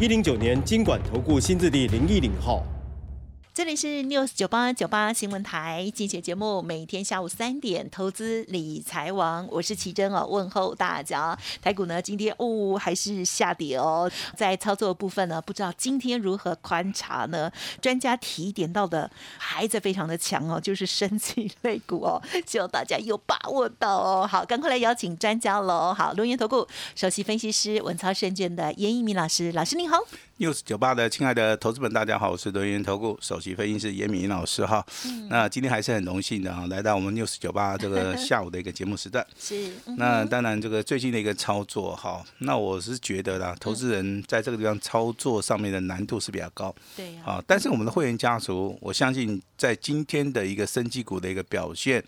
一零九年经管投顾新字第零一零号。这里是 News 九八九八新闻台，精选节目，每天下午三点，投资理财王，我是奇珍哦，问候大家。台股呢，今天哦还是下跌哦，在操作部分呢，不知道今天如何观察呢？专家提点到的还在非常的强哦，就是升级类股哦，希望大家有把握到哦。好，赶快来邀请专家喽。好，龙岩投顾首席分析师文操证券的严一鸣老师，老师您好。News 九八的亲爱的投资们，大家好，我是德源投顾首席分析师严敏老师哈。那今天还是很荣幸的啊，来到我们 news 九八这个下午的一个节目时段。是。那当然，这个最近的一个操作哈，那我是觉得啦，投资人在这个地方操作上面的难度是比较高。对。啊，但是我们的会员家族，我相信在今天的一个升级股的一个表现。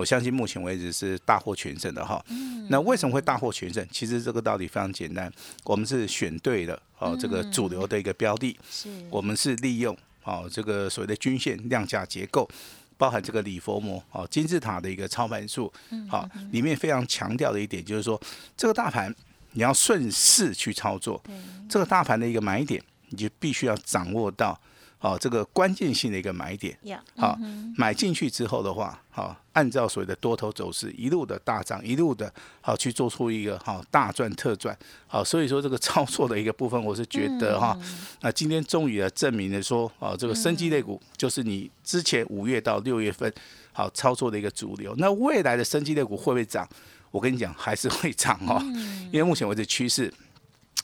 我相信目前为止是大获全胜的哈。那为什么会大获全胜？其实这个道理非常简单，我们是选对了哦，这个主流的一个标的。是。我们是利用哦这个所谓的均线量价结构，包含这个礼佛膜哦金字塔的一个操盘术。好，里面非常强调的一点就是说，这个大盘你要顺势去操作。这个大盘的一个买点，你就必须要掌握到。好，这个关键性的一个买点，好，买进去之后的话，好，按照所谓的多头走势，一路的大涨，一路的好去做出一个好大赚特赚，好，所以说这个操作的一个部分，我是觉得哈，那今天终于来证明了说，哦，这个生机类股就是你之前五月到六月份好操作的一个主流，那未来的生机类股会不会涨？我跟你讲，还是会涨哦，因为目前为止趋势，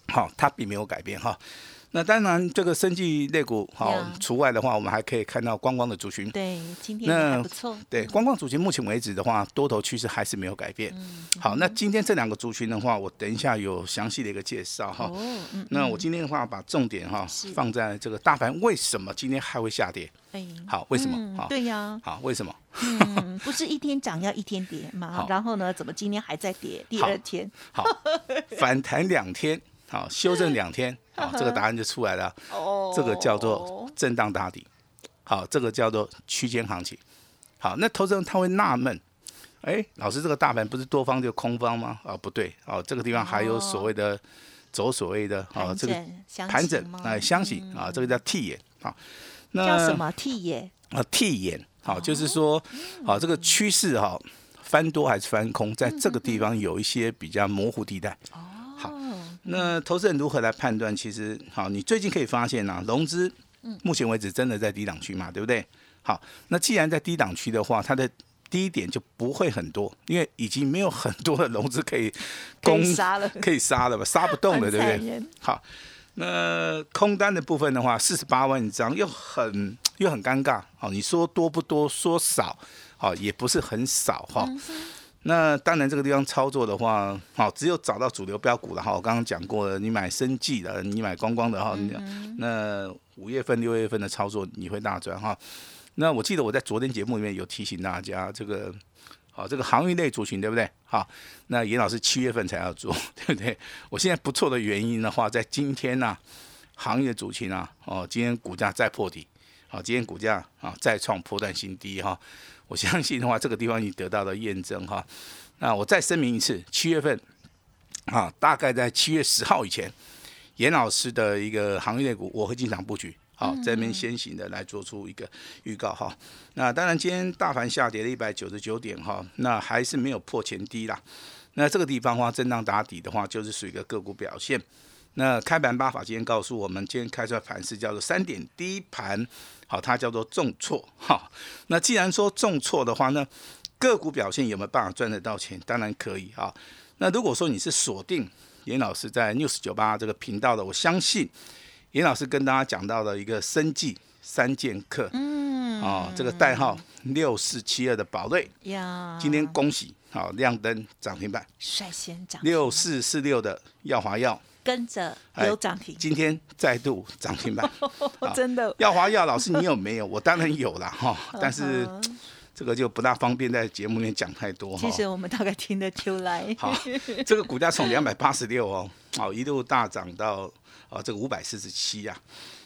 好，它并没有改变哈。那当然，这个生技类股好除外的话，我们还可以看到观光的族群。对，今天那不错。对，观光族群目前为止的话，多头趋势还是没有改变。好，那今天这两个族群的话，我等一下有详细的一个介绍哈。哦。那我今天的话，把重点哈放在这个大盘为什么今天还会下跌？哎。好，为什么？好。对呀。好，为什么？嗯，不是一天涨要一天跌嘛？然后呢，怎么今天还在跌？第二天。好。反弹两天。好，修正两天，好，这个答案就出来了。哦，这个叫做震荡打底。好，这个叫做区间行情。好，那投资人他会纳闷，哎，老师，这个大盘不是多方就空方吗？啊，不对，哦，这个地方还有所谓的走所谓的啊，这个盘整哎，箱型啊，这个叫替眼。好，那叫什么替眼？啊，替眼。好，就是说，好，这个趋势哈，翻多还是翻空，在这个地方有一些比较模糊地带。哦，好。那投资人如何来判断？其实，好，你最近可以发现啊，融资，目前为止真的在低档区嘛，对不对？好，那既然在低档区的话，它的低点就不会很多，因为已经没有很多的融资可以攻杀了，可以杀了吧，杀不动了，对不对？好，那空单的部分的话，四十八万张又很又很尴尬，好，你说多不多？说少，好，也不是很少哈。那当然，这个地方操作的话，好，只有找到主流标股了哈。我刚刚讲过了，你买生计的，你买光光的哈，那五月份、六月份的操作你会大赚哈。那我记得我在昨天节目里面有提醒大家，这个好，这个航运类族群对不对？好，那严老师七月份才要做，对不对？我现在不错的原因的话，在今天呢，行业族群啊，哦，今天股价再破底，好，今天股价啊再创破断新低哈。我相信的话，这个地方已经得到了验证哈。那我再声明一次，七月份啊，大概在七月十号以前，严老师的一个行业股我会进场布局，好，这边先行的来做出一个预告哈。那当然，今天大盘下跌了一百九十九点哈，那还是没有破前低啦。那这个地方的话，震荡打底的话，就是属于一个个股表现。那开盘八法今天告诉我们，今天开出来盘是叫做三点低盘。好，它叫做重挫哈。那既然说重挫的话，呢个股表现有没有办法赚得到钱？当然可以哈。那如果说你是锁定严老师在 News 九八这个频道的，我相信严老师跟大家讲到的一个生计三剑客，嗯，啊，这个代号六四七二的宝瑞呀，今天恭喜好亮灯涨停板，率先涨六四四六的耀华药跟着有涨停，今天再度涨停板，真的。耀华耀老师，你有没有？我当然有了哈，但是这个就不大方便在节目里面讲太多。其实我们大概听得出来。好，这个股价从两百八十六哦，好一路大涨到啊这个五百四十七呀。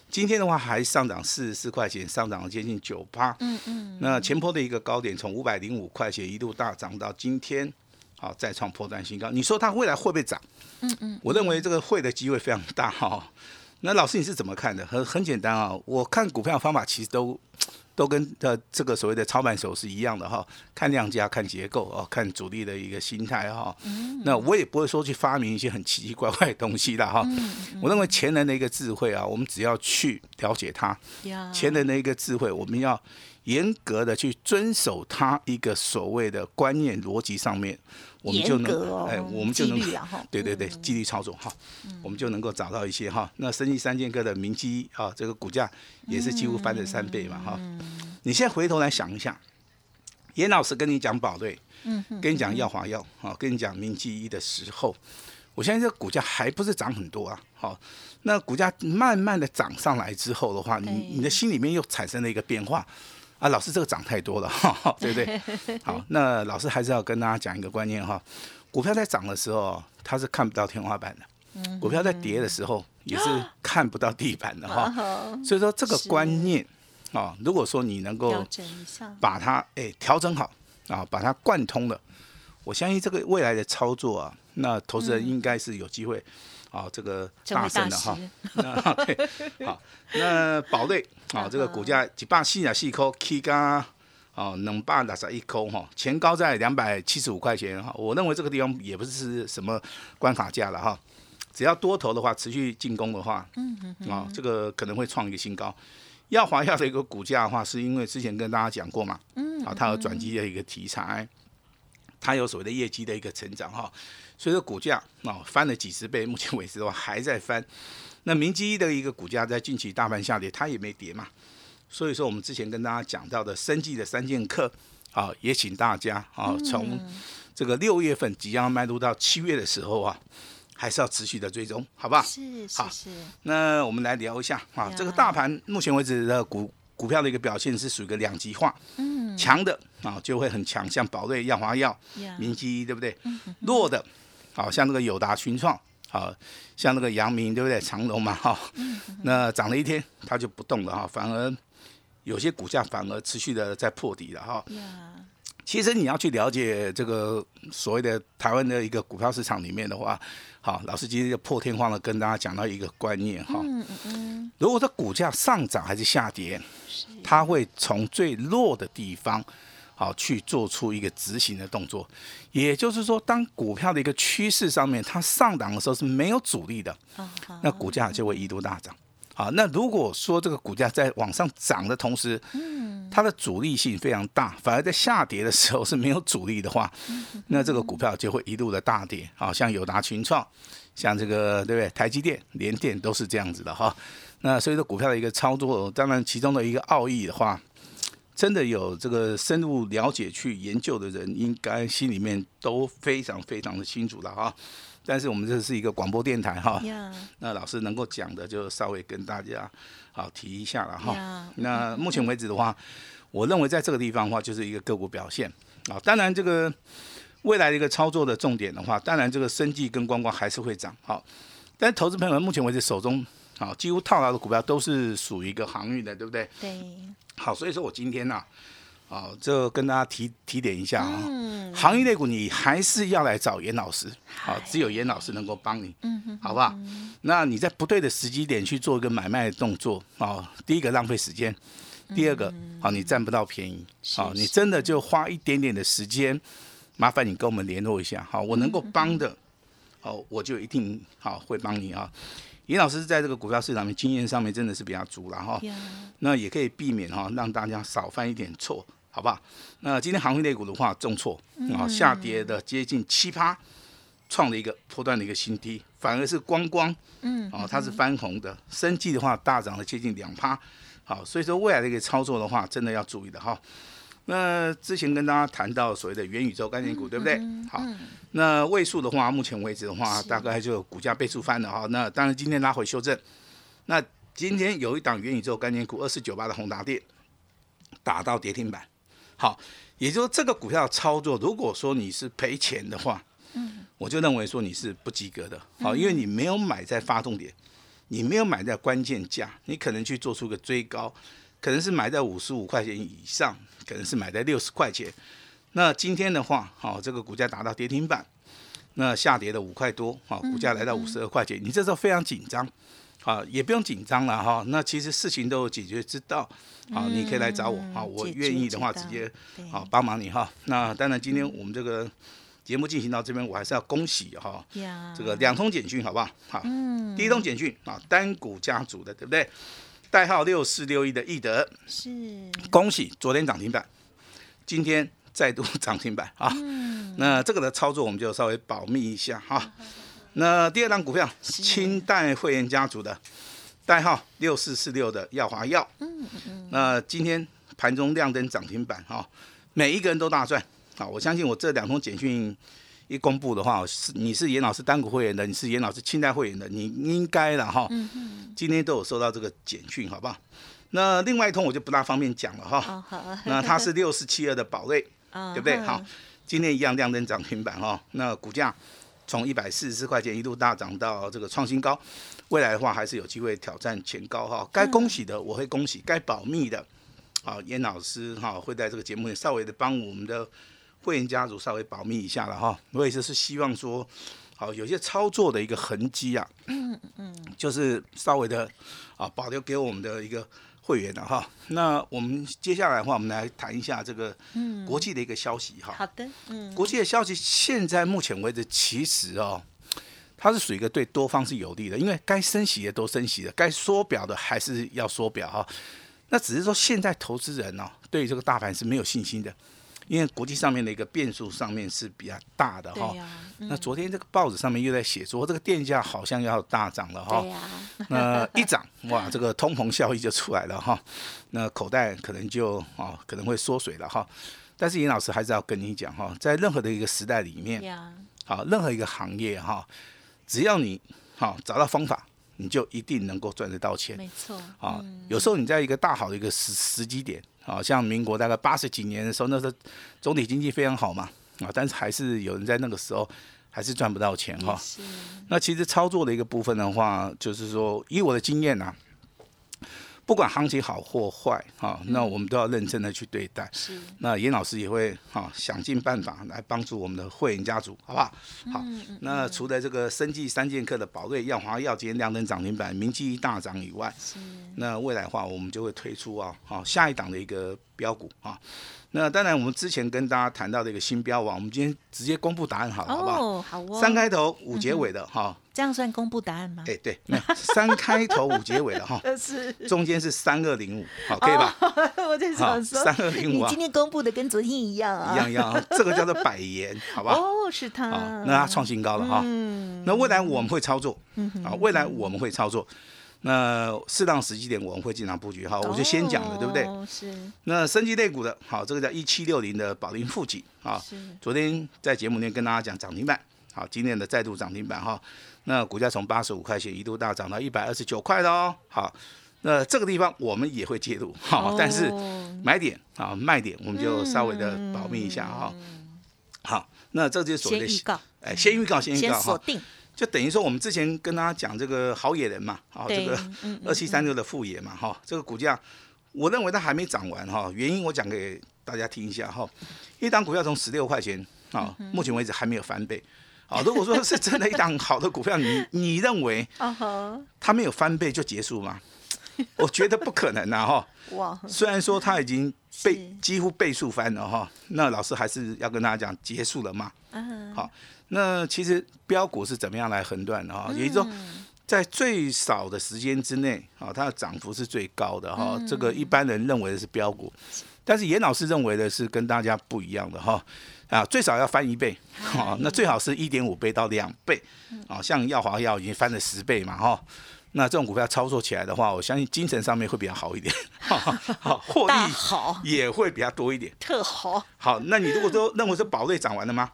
今天的话还上涨四十四块钱，上涨了接近九八。嗯嗯。那前坡的一个高点从五百零五块钱一路大涨到今天，好再创破断新高。你说它未来会不会涨？嗯嗯。我认为这个会的机会非常大哈。那老师你是怎么看的？很很简单啊，我看股票的方法其实都。都跟呃这个所谓的操盘手是一样的哈，看量价、看结构哦，看主力的一个心态哈。那我也不会说去发明一些很奇奇怪怪的东西的哈。我认为前人的一个智慧啊，我们只要去了解它，前人的一个智慧，我们要。严格的去遵守他一个所谓的观念逻辑上面，我们就能哎，我们就能 对对对，纪律操作哈，我们就能够找到一些哈。那生意三剑客的明基啊，这个股价也是几乎翻了三倍嘛哈。你现在回头来想一下，严老师跟你讲宝瑞，嗯，跟你讲耀华药啊，跟你讲明基一的时候，我现在这个股价还不是涨很多啊。好，那股价慢慢的涨上来之后的话，你你的心里面又产生了一个变化。啊，老师这个涨太多了，哈，对不对？好，那老师还是要跟大家讲一个观念哈，股票在涨的时候，它是看不到天花板的；股票在跌的时候，也是看不到地板的哈。所以说这个观念啊，如果说你能够把它哎调整好啊，把它贯通了，我相信这个未来的操作啊，那投资人应该是有机会。啊，这个大升的哈，那 对，好，那宝瑞 啊，这个股价几百四啊，四颗 K 加哦，能百六十一颗哈，前高在两百七十五块钱哈，我认为这个地方也不是什么关卡价了哈，只要多头的话，持续进攻的话，嗯嗯，啊，这个可能会创一个新高。耀华耀的一个股价的话，是因为之前跟大家讲过嘛，嗯，啊，它有转机的一个题材，它有所谓的业绩的一个成长哈。所以说股价啊翻了几十倍，目前为止的话还在翻。那明基的一个股价在近期大盘下跌，它也没跌嘛。所以说我们之前跟大家讲到的生计的三剑客啊，也请大家啊从这个六月份即将迈入到七月的时候啊，还是要持续的追踪，好不好？是是是。那我们来聊一下啊，这个大盘目前为止的股股票的一个表现是属于一个两极化，嗯，强的啊就会很强，像宝瑞、药华药、明基，对不对？弱的。好像那个友达群创，好像那个阳明，对不对？长隆嘛，哈，那涨了一天，它就不动了哈，反而有些股价反而持续的在破底了哈。其实你要去了解这个所谓的台湾的一个股票市场里面的话，好，老师今天就破天荒的跟大家讲到一个观念哈。嗯嗯。如果它股价上涨还是下跌，它会从最弱的地方。好，去做出一个执行的动作，也就是说，当股票的一个趋势上面它上涨的时候是没有阻力的，那股价就会一度大涨。好，那如果说这个股价在往上涨的同时，它的阻力性非常大，反而在下跌的时候是没有阻力的话，那这个股票就会一路的大跌。好，像友达群创，像这个对不对？台积电、联电都是这样子的哈。那所以说股票的一个操作，当然其中的一个奥义的话。真的有这个深入了解去研究的人，应该心里面都非常非常的清楚了哈。但是我们这是一个广播电台哈，那老师能够讲的就稍微跟大家好提一下了哈。那目前为止的话，我认为在这个地方的话，就是一个个股表现啊。当然这个未来的一个操作的重点的话，当然这个生计跟观光还是会涨好。但投资朋友们目前为止手中啊几乎套牢的股票都是属于一个航运的，对不对？对。好，所以说我今天呢，啊，就跟大家提提点一下啊，嗯行业类股你还是要来找严老师，好，只有严老师能够帮你，嗯哼，好不好？那你在不对的时机点去做一个买卖的动作，啊，第一个浪费时间，第二个，好，你占不到便宜，好，你真的就花一点点的时间，麻烦你跟我们联络一下，好，我能够帮的，好，我就一定好会帮你啊。严老师在这个股票市场面经验上面真的是比较足了哈，那也可以避免哈让大家少犯一点错，好不好？那今天航运类股的话重挫啊，下跌的接近七趴，创了一个破断的一个新低，反而是光光，嗯，哦它是翻红的，生计的话大涨了接近两趴，好，所以说未来的一个操作的话，真的要注意的哈。那之前跟大家谈到所谓的元宇宙概念股，对不对？好，那位数的话，目前为止的话，大概就股价倍数翻了哈。那当然今天拉回修正。那今天有一档元宇宙概念股二四九八的宏达电打到跌停板。好，也就是这个股票操作，如果说你是赔钱的话，嗯，我就认为说你是不及格的。好，因为你没有买在发动点，你没有买在关键价，你可能去做出个追高。可能是买在五十五块钱以上，可能是买在六十块钱。那今天的话，好，这个股价达到跌停板，那下跌了五块多，好，股价来到五十二块钱。你这时候非常紧张，啊，也不用紧张了哈。那其实事情都有解决之道，好，你可以来找我，啊，我愿意的话直接啊帮忙你哈。那当然，今天我们这个节目进行到这边，我还是要恭喜哈，这个两通简讯好不好？好，第一通简讯啊，单股家族的，对不对？代号六四六一的易德是恭喜昨天涨停板，今天再度涨停板啊！那这个的操作我们就稍微保密一下哈。那第二张股票清代会员家族的代号六四四六的耀华药，嗯嗯，那今天盘中亮灯涨停板哈，每一个人都大赚啊！我相信我这两通简讯。一公布的话，是你是严老师单股会员的，你是严老师清代会员的，你应该了哈。今天都有收到这个简讯，好不好？那另外一通我就不大方便讲了哈。好。那它是六四七二的宝瑞，对不对？好，今天一样亮灯涨停板哈。那股价从一百四十四块钱一路大涨到这个创新高，未来的话还是有机会挑战前高哈。该恭喜的我会恭喜，该保密的，好，严老师哈会在这个节目里稍微的帮我们的。会员家族稍微保密一下了哈，我也是是希望说，好有些操作的一个痕迹啊，嗯嗯，就是稍微的啊保留给我们的一个会员的哈。那我们接下来的话，我们来谈一下这个国际的一个消息哈。好的，嗯，国际的消息现在目前为止其实哦，它是属于一个对多方是有利的，因为该升息的都升息了，该缩表的还是要缩表哈。那只是说现在投资人哦，对这个大盘是没有信心的。因为国际上面的一个变数上面是比较大的哈，那昨天这个报纸上面又在写说这个电价好像要大涨了哈，那一涨哇，这个通膨效益就出来了哈，那口袋可能就啊可能会缩水了哈，但是尹老师还是要跟你讲哈，在任何的一个时代里面，好任何一个行业哈，只要你好找到方法。你就一定能够赚得到钱，没错啊。有时候你在一个大好的一个时时机点啊，像民国大概八十几年的时候，那时候总体经济非常好嘛啊，但是还是有人在那个时候还是赚不到钱哈。那其实操作的一个部分的话，就是说以我的经验呐。不管行情好或坏，哈，那我们都要认真的去对待。是，那严老师也会哈想尽办法来帮助我们的会员家族，好不好？好，那除了这个生技三剑客的宝瑞、耀华药今天亮灯涨停板，名气大涨以外，那未来的话，我们就会推出啊，好下一档的一个标股啊。那当然，我们之前跟大家谈到的一个新标王，我们今天直接公布答案好了，好不好？好哦。三开头五结尾的哈，这样算公布答案吗？哎，对，三开头五结尾的哈，是中间是三二零五，好，可以吧？我在想说，三二零五啊，你今天公布的跟昨天一样啊，一样一样，这个叫做百元，好吧？哦，是他，那他创新高了哈。嗯，那未来我们会操作，啊，未来我们会操作。那适当时机点我们会进场布局，好，我就先讲了，对不对？是。那升级类股的，好，这个叫一七六零的宝林富锦啊，昨天在节目里面跟大家讲涨停板，好，今天的再度涨停板哈，那股价从八十五块钱一度大涨到一百二十九块的哦，好，那这个地方我们也会介入，好，但是买点啊卖点我们就稍微的保密一下哈，好，那这就是所谓的先预告，哎，先预告，先预告锁定。就等于说，我们之前跟大家讲这个好野人嘛，好这个二七三六的副野嘛，哈，这个股价，我认为它还没涨完哈。原因我讲给大家听一下哈。一档股票从十六块钱啊，目前为止还没有翻倍。啊，如果说是真的一档好的股票，你你认为 它没有翻倍就结束吗？我觉得不可能呐哈。哇！虽然说它已经倍几乎倍数翻了哈，那老师还是要跟大家讲结束了嘛。嗯。好。那其实标股是怎么样来横断的哈？也就是说，在最少的时间之内，啊，它的涨幅是最高的哈。这个一般人认为的是标股，但是严老师认为的是跟大家不一样的哈。啊，最少要翻一倍，哈，那最好是一点五倍到两倍，啊，像耀华药已经翻了十倍嘛哈。那这种股票操作起来的话，我相信精神上面会比较好一点，好，获利好也会比较多一点，特好。好，那你如果说认为是宝瑞涨完了吗？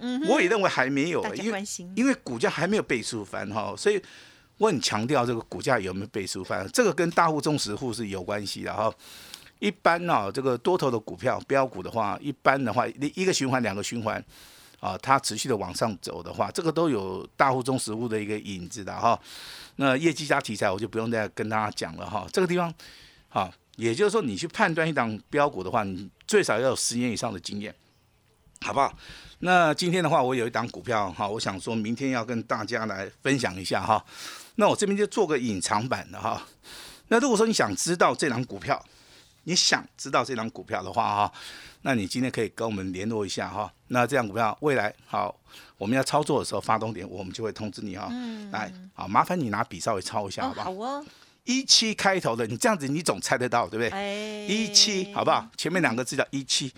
嗯，我也认为还没有，因为因为股价还没有倍数翻哈，所以我很强调这个股价有没有倍数翻，这个跟大户、中实户是有关系的哈。一般呢，这个多头的股票标股的话，一般的话，一一个循环、两个循环，啊，它持续的往上走的话，这个都有大户、中实物的一个影子的哈。那业绩加题材，我就不用再跟大家讲了哈。这个地方，好，也就是说，你去判断一档标股的话，你最少要有十年以上的经验，好不好？那今天的话，我有一档股票哈，我想说明天要跟大家来分享一下哈。那我这边就做个隐藏版的哈。那如果说你想知道这档股票，你想知道这张股票的话哈，那你今天可以跟我们联络一下哈。那这张股票未来好，我们要操作的时候发动点，我们就会通知你哈。嗯。来，好，麻烦你拿笔稍微抄一下，好不好？好哦。一七开头的，你这样子你总猜得到，对不对？哎。一七，好不好？前面两个字叫一七，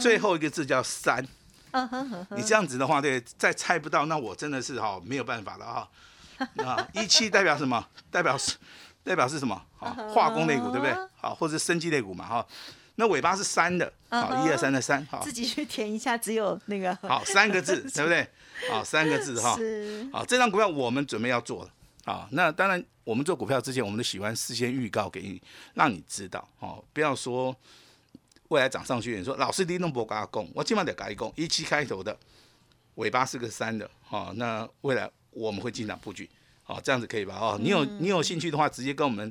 最后一个字叫三。你这样子的话，对，再猜不到，那我真的是哈没有办法了哈。啊，一七代表什么？代表是。代表是什么？好，化工类股对不对？好，或者是生机类股嘛哈。那尾巴是三的，好，一二三的三，好。自己去填一下，只有那个。好，三个字，对不对？好，三个字哈。好，这张股票我们准备要做了。好，那当然，我们做股票之前，我们都喜欢事先预告给你，让你知道哦。不要说未来涨上去，你说老师你弄不给他供，我今晚得给他供。一七开头的，尾巴是个三的，好，那未来我们会进场布局。哦，这样子可以吧？哦，你有你有兴趣的话，直接跟我们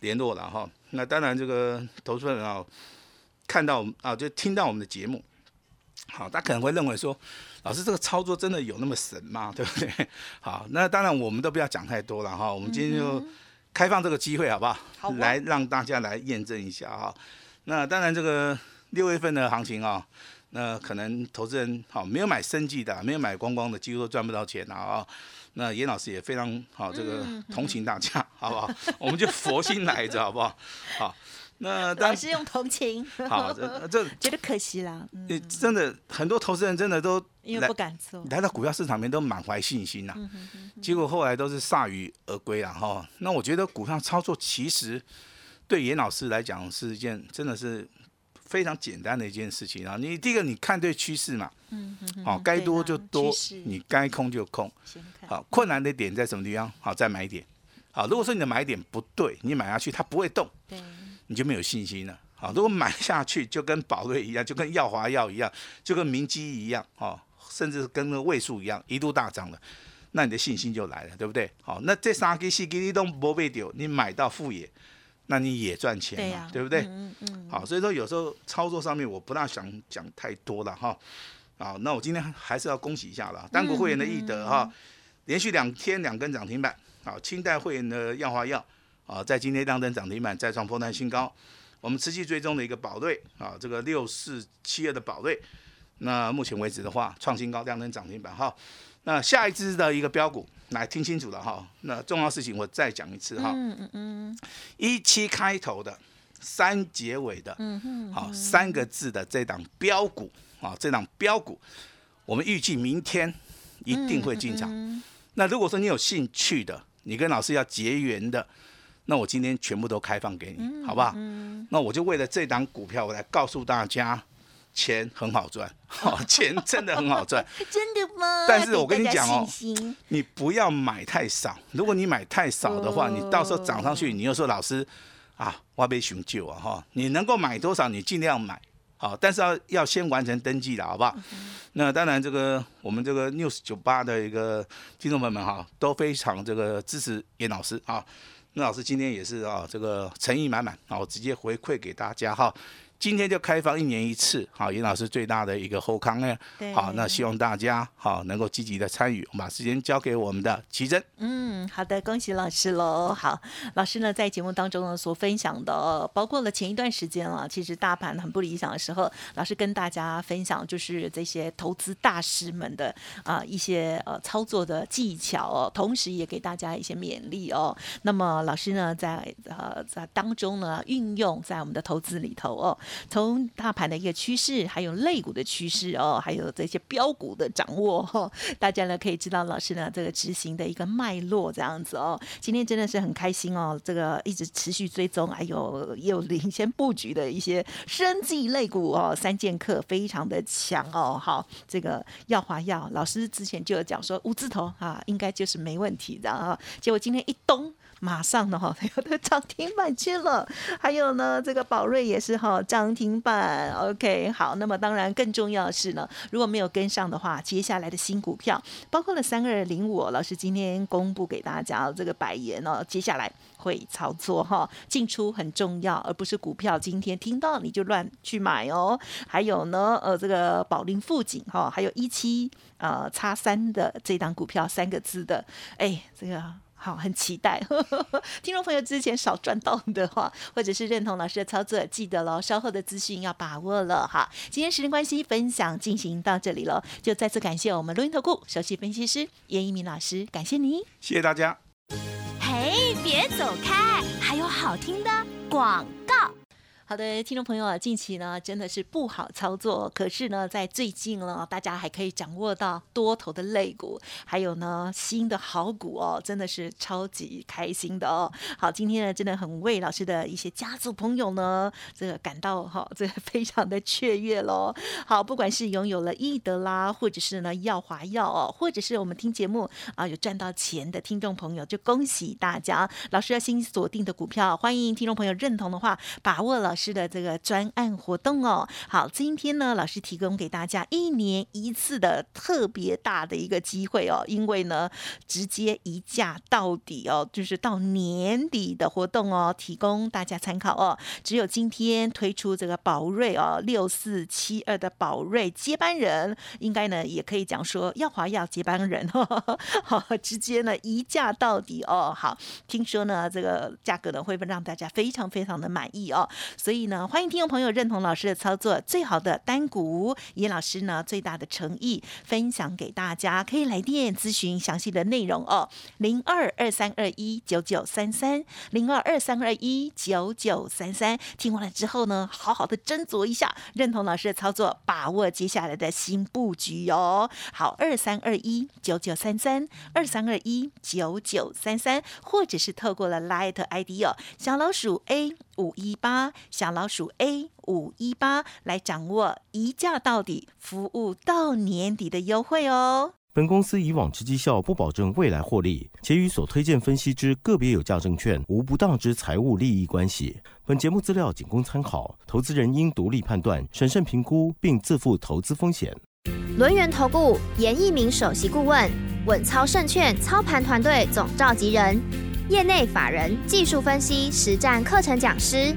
联络了哈。那当然，这个投资人啊，看到啊，就听到我们的节目，好，他可能会认为说，老师这个操作真的有那么神吗？对不对？好，那当然我们都不要讲太多了哈。我们今天就开放这个机会，好不好？好，来让大家来验证一下哈。那当然，这个六月份的行情啊，那可能投资人好没有买生计的，没有买光光的，几乎都赚不到钱了啊。那严老师也非常好，这个同情大家，好不好？我们就佛心来着，好不好？好，那当然是用同情。好，这这 觉得可惜啦。真的很多投资人真的都因为不敢做，来到股票市场面都满怀信心呐，结果后来都是铩羽而归了哈。那我觉得股票操作其实对严老师来讲是一件真的是。非常简单的一件事情啊！你第一个你看对趋势嘛，嗯嗯，好，该多就多，你该空就空。好，困难的点在什么地方？好，再买点。好，如果说你的买点不对，你买下去它不会动，对，你就没有信心了。好，如果买下去就跟宝瑞一样，就跟耀华药一样，就跟明基一样，哦，甚至跟那个位数一样，一度大涨了，那你的信心就来了，对不对？好，那这三个四个你都不被丢，你买到副业。那你也赚钱嘛，对不对？嗯嗯。好，所以说有时候操作上面我不大想讲太多了哈。好，那我今天还是要恭喜一下了，单股会员的易德哈，连续两天两根涨停板。好，清代会员的药华药啊，在今天亮灯涨停板，再创波段新高。我们持续追踪的一个宝瑞啊，这个六四七二的宝瑞，那目前为止的话创新高亮灯涨停板哈。那下一支的一个标股。来听清楚了哈，那重要事情我再讲一次哈。嗯嗯嗯。一七开头的，三结尾的，嗯嗯，好三个字的这档标股啊，这档标股，我们预计明天一定会进场。那如果说你有兴趣的，你跟老师要结缘的，那我今天全部都开放给你，好不好？那我就为了这档股票，我来告诉大家。钱很好赚，好 钱真的很好赚，真的吗？但是我跟你讲哦，你不要买太少。如果你买太少的话，你到时候涨上去，你又说老师啊，我被熊救啊哈。你能够买多少，你尽量买，好，但是要要先完成登记的好不好？那当然，这个我们这个 news 九八的一个听众朋友们哈，都非常这个支持严老师啊。那老师今天也是啊，这个诚意满满啊，我直接回馈给大家哈。今天就开放一年一次，好，严老师最大的一个后康呢，好，那希望大家好能够积极的参与，我们把时间交给我们的奇珍。嗯，好的，恭喜老师喽。好，老师呢在节目当中呢所分享的，包括了前一段时间啊，其实大盘很不理想的时候，老师跟大家分享就是这些投资大师们的啊一些呃操作的技巧哦，同时也给大家一些勉励哦。那么老师呢在呃在当中呢运用在我们的投资里头哦。从大盘的一个趋势，还有类股的趋势哦，还有这些标股的掌握哈，大家呢可以知道老师呢这个执行的一个脉络这样子哦。今天真的是很开心哦，这个一直持续追踪，还有也有领 先布局的一些生技类股哦，三剑客非常的强哦。好，这个耀华药老师之前就有讲说五字头啊，应该就是没问题的啊。结果今天一咚。马上的哈，有的涨停板去了，还有呢，这个宝瑞也是哈停板。OK，好，那么当然更重要的是呢，如果没有跟上的话，接下来的新股票，包括了三二零五，老师今天公布给大家这个百元哦，接下来会操作哈，进出很重要，而不是股票今天听到你就乱去买哦。还有呢，呃，这个宝林富锦哈，还有一七呃叉三的这档股票三个字的，哎，这个。好，很期待。听众朋友之前少赚到的话，或者是认同老师的操作，记得喽，稍后的资讯要把握了哈。今天时间关系，分享进行到这里了，就再次感谢我们录音投顾首席分析师严一鸣老师，感谢你，谢谢大家。嘿，别走开，还有好听的广告。好的，听众朋友啊，近期呢真的是不好操作，可是呢，在最近呢，大家还可以掌握到多头的肋股，还有呢新的好股哦，真的是超级开心的哦。好，今天呢真的很为老师的一些家族朋友呢，这个感到哈，这个非常的雀跃喽。好，不管是拥有了易德啦，或者是呢耀华药哦，或者是我们听节目啊有赚到钱的听众朋友，就恭喜大家，老师要新锁定的股票，欢迎听众朋友认同的话，把握了。师的这个专案活动哦，好，今天呢，老师提供给大家一年一次的特别大的一个机会哦，因为呢，直接一价到底哦，就是到年底的活动哦，提供大家参考哦。只有今天推出这个宝瑞哦，六四七二的宝瑞接班人，应该呢也可以讲说耀华耀接班人，好，直接呢一价到底哦。好，听说呢这个价格呢会让大家非常非常的满意哦。所以呢，欢迎听众朋友认同老师的操作，最好的单股，以老师呢最大的诚意分享给大家，可以来电咨询详细的内容哦，零二二三二一九九三三，零二二三二一九九三三。听完了之后呢，好好的斟酌一下，认同老师的操作，把握接下来的新布局哦。好，二三二一九九三三，二三二一九九三三，或者是透过了 Light ID 哦，小老鼠 A。五一八小老鼠 A 五一八来掌握一价到底服务到年底的优惠哦。本公司以往之绩效不保证未来获利，且与所推荐分析之个别有价证券无不当之财务利益关系。本节目资料仅供参考，投资人应独立判断、审慎评估，并自负投资风险。轮源投顾严一鸣首席顾问，稳操胜券操盘团队总召集人。业内法人、技术分析、实战课程讲师，